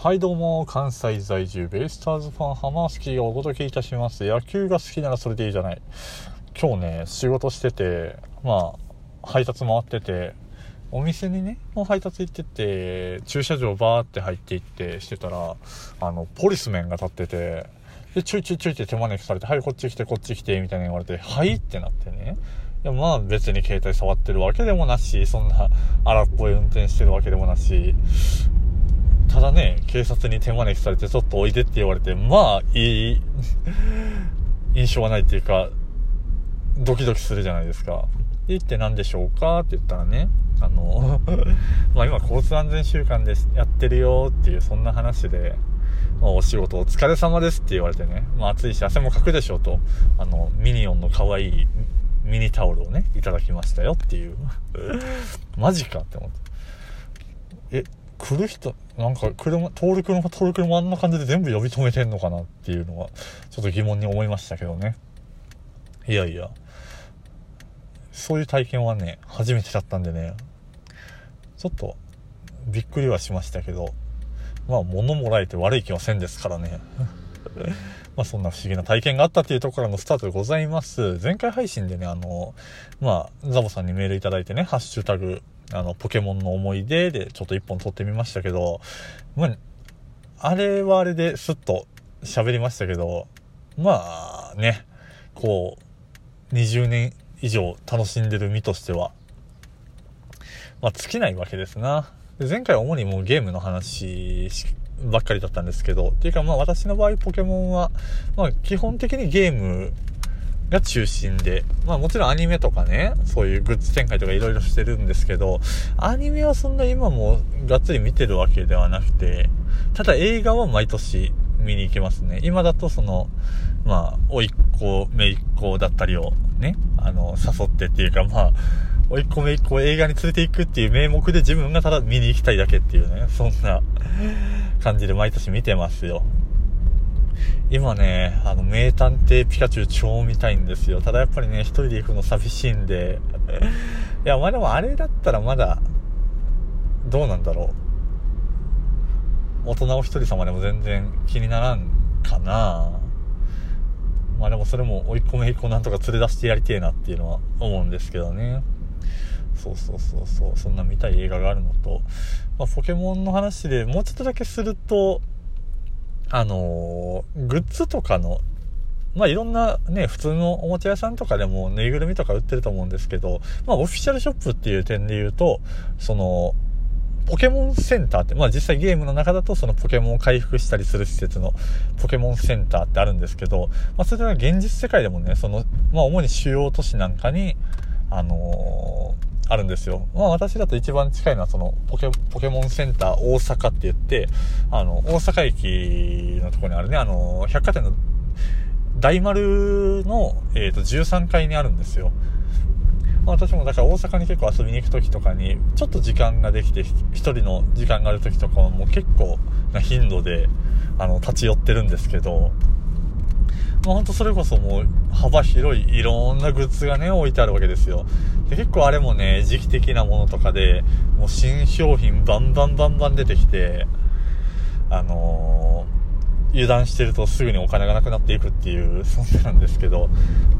はいどうも、関西在住ベイスターズファンハマースキーがお届けいたします。野球が好きならそれでいいじゃない。今日ね、仕事してて、まあ、配達回ってて、お店にね、もう配達行ってて、駐車場バーって入っていってしてたら、あの、ポリスメンが立ってて、で、ちょいちょいちょいって手招きされて、はい、こっち来て、こっち来て、みたいな言われて、はいってなってね。いや、まあ別に携帯触ってるわけでもなし、そんな荒っぽい運転してるわけでもなし、ただね、警察に手招きされてちょっとおいでって言われて、まあいい印象はないっていうか、ドキドキするじゃないですか。で、言って何でしょうか？って言ったらね、あの まあ今交通安全週間でやってるよっていうそんな話で、まあ、お仕事お疲れ様ですって言われてね、まあ暑いし汗もかくでしょうと、あの、ミニオンの可愛いミニタオルをね、いただきましたよっていう。マジかって思って。え、来る人、なんか車、通る車、通る車あんな感じで全部呼び止めてんのかなっていうのは、ちょっと疑問に思いましたけどね。いやいや、そういう体験はね、初めてだったんでね、ちょっと、びっくりはしましたけど、まあ、物もらえて悪い気はせんですからね。まあ、そんな不思議な体験があったっていうところのスタートでございます。前回配信でね、あの、まあ、ザボさんにメールいただいてね、ハッシュタグ、あの、ポケモンの思い出でちょっと一本撮ってみましたけど、まあ、あれはあれですっと喋りましたけど、まあね、こう、20年以上楽しんでる身としては、まあ尽きないわけですな。で前回は主にもうゲームの話ばっかりだったんですけど、っていうかまあ私の場合ポケモンは、まあ基本的にゲームが中心で、まあもちろんアニメとかね、そういうグッズ展開とか色々してるんですけど、アニメはそんな今もがっつり見てるわけではなくて、ただ映画は毎年見に行けますね。今だとその、まあ、おいっ子、めいっ子だったりをね、あの、誘ってっていうかまあ、おいっ子めいっ子を映画に連れて行くっていう名目で自分がただ見に行きたいだけっていうね、そんな感じで毎年見てますよ。今ね、あの、名探偵ピカチュウ超見たいんですよ。ただやっぱりね、一人で行くの寂しいんで。いや、まあでもあれだったらまだ、どうなんだろう。大人お一人様でも全然気にならんかなまあでもそれも追い込めいっ子なんとか連れ出してやりてえなっていうのは思うんですけどね。そうそうそうそう、そんな見たい映画があるのと、まあ、ポケモンの話でもうちょっとだけすると、あのー、グッズとかの、まあ、いろんなね、普通のおもちゃ屋さんとかでもぬいぐるみとか売ってると思うんですけど、まあ、オフィシャルショップっていう点で言うと、その、ポケモンセンターって、まあ実際ゲームの中だとそのポケモンを回復したりする施設のポケモンセンターってあるんですけど、まあそれは現実世界でもね、その、まあ主に主要都市なんかに、あのーあるんですよ。まあ私だと一番近いのはそのポケ、ポケモンセンター大阪って言って、あの、大阪駅のとこにあるね、あの、百貨店の大丸の、えっ、ー、と、13階にあるんですよ。私もだから大阪に結構遊びに行く時とかに、ちょっと時間ができて、一人の時間がある時とかはもう結構な頻度で、あの、立ち寄ってるんですけど、まあ、ほんとそれこそもう幅広いいろんなグッズがね、置いてあるわけですよ。で、結構あれもね、時期的なものとかで、もう新商品バンバンバンバン出てきて、あのー、油断してるとすぐにお金がなくなっていくっていう、そんなんですけど、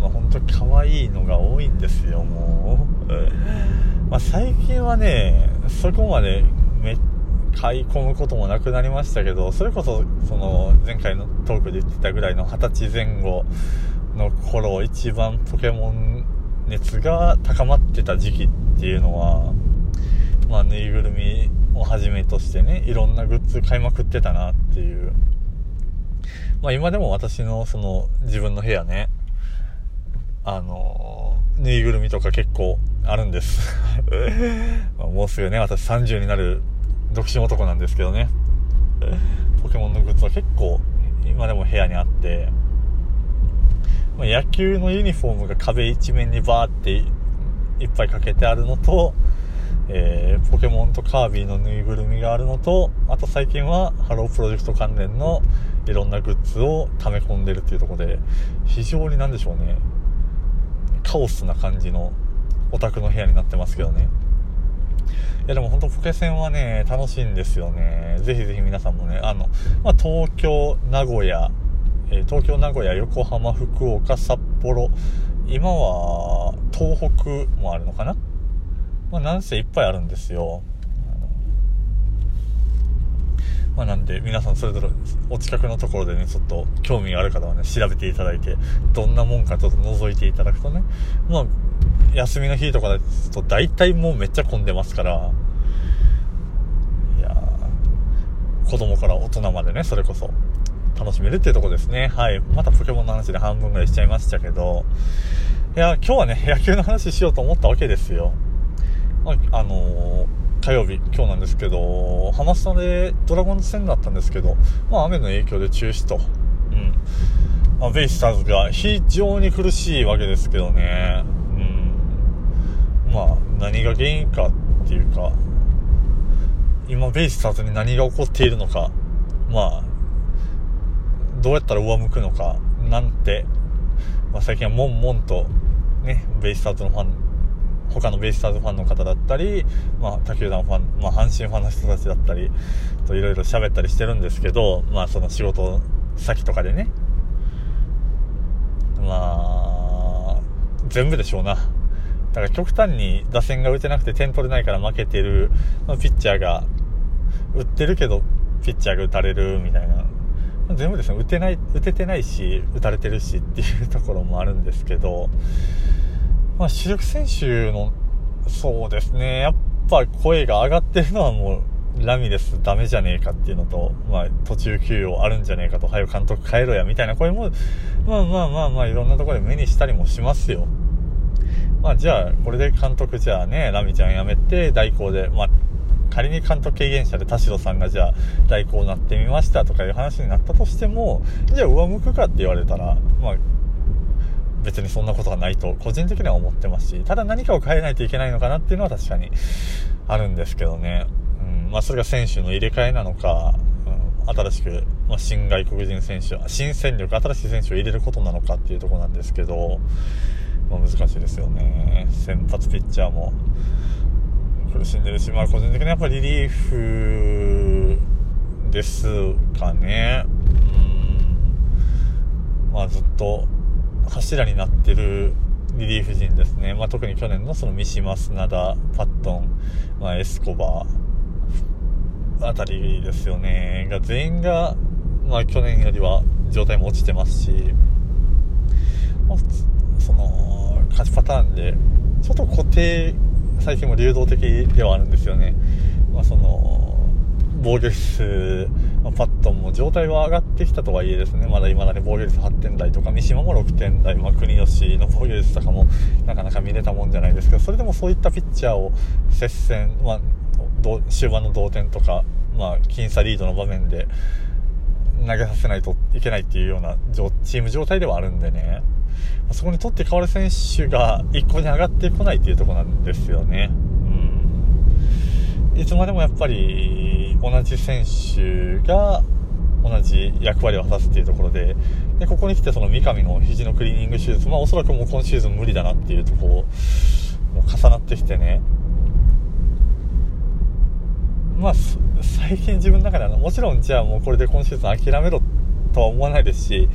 まあ本当可愛いのが多いんですよ、もう。まあ最近はね、そこまでめっ買い込むこともなくなりましたけど、それこそ、その、前回のトークで言ってたぐらいの20歳前後の頃、一番ポケモン熱が高まってた時期っていうのは、まあ、ぬいぐるみをはじめとしてね、いろんなグッズ買いまくってたなっていう。まあ、今でも私のその、自分の部屋ね、あの、ぬいぐるみとか結構あるんです まもうすぐね、私30になる独身男なんですけどね。ポケモンのグッズは結構今でも部屋にあって、まあ、野球のユニフォームが壁一面にバーっていっぱいかけてあるのと、えー、ポケモンとカービィのぬいぐるみがあるのと、あと最近はハロープロジェクト関連のいろんなグッズを溜め込んでるっていうところで、非常になんでしょうね、カオスな感じのオタクの部屋になってますけどね。いやでも本当ポケセンはね、楽しいんですよね。ぜひぜひ皆さんもね、あの、まあ、東京、名古屋、えー、東京、名古屋、横浜、福岡、札幌、今は東北もあるのかな？まあ、なんせいっぱいあるんですよ。まあ、なんで皆さんそれぞれお近くのところでねちょっと興味がある方はね調べていただいてどんなもんかちょっと覗いていただくとねまあ休みの日とかだと大体もうめっちゃ混んでますからいや子供から大人までねそれこそ楽しめるっていうとこですねはいまたポケモンの話で半分ぐらいしちゃいましたけどいや今日はね野球の話しようと思ったわけですよまあ、あのー火曜日、今日なんですけど、ハマスタでドラゴンズ戦だったんですけど、まあ雨の影響で中止と。うん。まあ、ベイスターズが非常に苦しいわけですけどね。まあ何が原因かっていうか、今ベイスターズに何が起こっているのか、まあ、どうやったら上向くのか、なんて、まあ、最近は悶々と、ね、ベイスターズのファン他のベイスターズファンの方だったり、まあ、他球団ファン、まあ、阪神ファンの人たちだったりといろいろ喋ったりしてるんですけど、まあ、その仕事先とかでね。まあ全部でしょうな。だから極端に打線が打てなくて点取れないから負けてる、ピッチャーが打ってるけどピッチャーが打たれるみたいな全部ですね打てない打ててないし打たれてるしっていうところもあるんですけどまあ、主力選手の、そうですね、やっぱ声が上がってるのはもう、ラミレスダメじゃねえかっていうのと、まあ、途中休養あるんじゃねえかと、早く監督変えろや、みたいな声も、まあまあまあまあ、いろんなところで目にしたりもしますよ。まあ、じゃあ、これで監督じゃあね、ラミちゃん辞めて、代行で、まあ、仮に監督経験者で田代さんがじゃあ代行になってみましたとかいう話になったとしても、じゃあ上向くかって言われたら、まあ、別にそんなことがないと個人的には思ってますしただ何かを変えないといけないのかなっていうのは確かにあるんですけどね、うんまあ、それが選手の入れ替えなのか、うん、新しく、まあ、新外国人選手新戦力新しい選手を入れることなのかっていうとこなんですけど、まあ、難しいですよね。先発ピッチャーも。苦しんでるし、まあ、個人的にやっぱりリリーフですかね。うん。まあ、ずっと柱になってるリリーフ陣ですね、まあ、特に去年のその三島、砂田、パットン、まあ、エスコバーあたりですよね、が全員が、まあ、去年よりは状態も落ちてますし、まあ、その勝ちパターンで、ちょっと固定、最近も流動的ではあるんですよね。まあ、その防御率、まあ、パットも状態は上がってきたとはいえですね、まだ未だに防御率8点台とか、三島も6点台、まあ、国吉の防御率とかもなかなか見れたもんじゃないですけど、それでもそういったピッチャーを接戦、まあ、終盤の同点とか、まあ、僅差リードの場面で投げさせないといけないっていうようなチーム状態ではあるんでね、そこに取って代わる選手が一個に上がってこないっていうとこなんですよね。うん。いつまでもやっぱり同じ選手が同じ役割を果たすっていうところででここに来てその三上の肘のクリーニング手術、まあ、おそらくもう今シーズン無理だなっていうところも重なってきてね。まあ最近自分の中ではもちろんじゃあもうこれで今シーズン諦めろとは思わないですし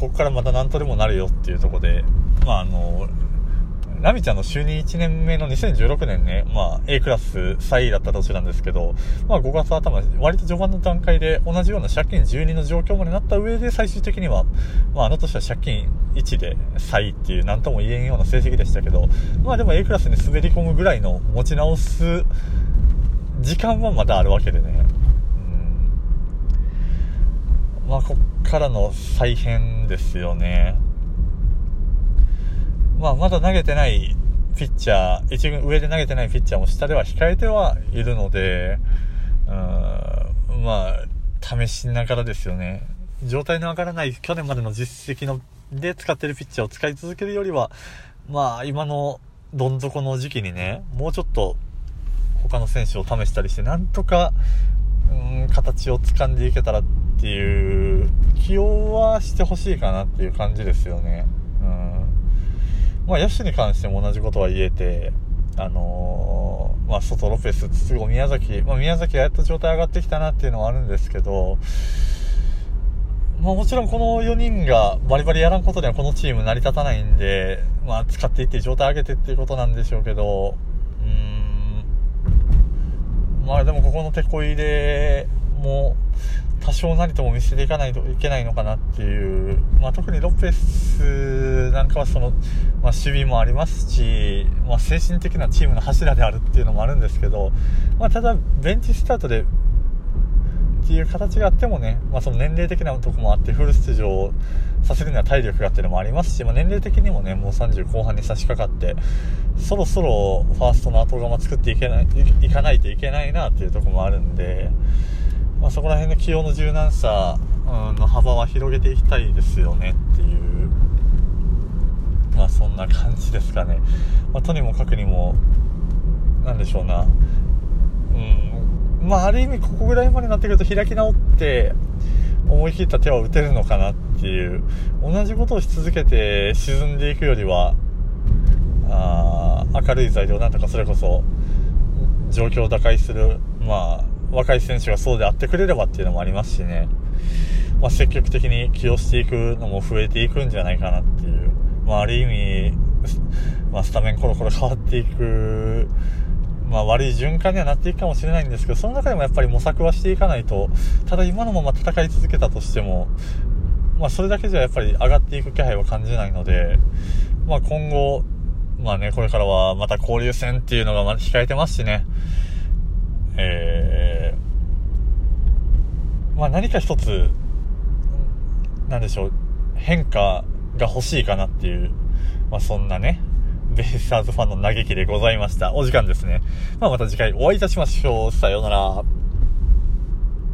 ここからまた何とでもなるよっていうところでまああのラミちゃんの就任1年目の2016年ね、まあ、A クラス3位だった年なんですけど、まあ、5月頭、割と序盤の段階で同じような借金12の状況までなった上で、最終的には、まあ、あの年は借金1で3位っていう、なんとも言えんような成績でしたけど、まあ、でも A クラスに滑り込むぐらいの持ち直す時間はまだあるわけでね。うん。まあ、こっからの再編ですよね。まあ、まだ投げてないピッチャー、一軍上で投げてないピッチャーも下では控えてはいるので、うん、まあ、試しながらですよね。状態の上がらない去年までの実績ので使ってるピッチャーを使い続けるよりは、まあ、今のどん底の時期にね、もうちょっと他の選手を試したりして、なんとか、うん、形を掴んでいけたらっていう起用はしてほしいかなっていう感じですよね。うんまあ、野手に関しても同じことは言えて、あのー、まあ、外ロペス、筒子、宮崎、まあ、宮崎がやっと状態上がってきたなっていうのはあるんですけど、まあ、もちろんこの4人がバリバリやらんことではこのチーム成り立たないんで、まあ、使っていって状態上げてっていうことなんでしょうけど、まあでもここの手こ入れも、多少なりとも見せていかないといけないのかなっていう、まあ、特にロペスなんかはその、まあ、守備もありますし、まあ、精神的なチームの柱であるっていうのもあるんですけど、まあ、ただベンチスタートでっていう形があってもね、まあ、その年齢的なとこもあってフル出場させるには体力がっていうのもありますし、まあ、年齢的にもねもう30後半に差し掛かってそろそろファーストの後釜作っていけないいかないといけないなっていうとこもあるんで。まあ、そこら辺の起用の柔軟さの幅は広げていきたいですよねっていう、まあ、そんな感じですかね、まあ、とにもかくにも何でしょうなうんまあある意味ここぐらいまでになってくると開き直って思い切った手は打てるのかなっていう同じことをし続けて沈んでいくよりはあ明るい材料なんとかそれこそ状況を打開するまあ若い選手がそうであってくれればっていうのもありますしね、まあ、積極的に起用していくのも増えていくんじゃないかなっていう、まあ、ある意味、まあ、スタメンコロコロ変わっていく、まあ、悪い循環にはなっていくかもしれないんですけど、その中でもやっぱり模索はしていかないと、ただ今のまま戦い続けたとしても、まあ、それだけじゃやっぱり上がっていく気配は感じないので、まあ、今後、まあね、これからはまた交流戦っていうのが控えてますしね、えー、まあ何か一つ、なんでしょう、変化が欲しいかなっていう、まあそんなね、ベイスターズファンの嘆きでございました。お時間ですね。まあまた次回お会いいたしましょう。さようなら。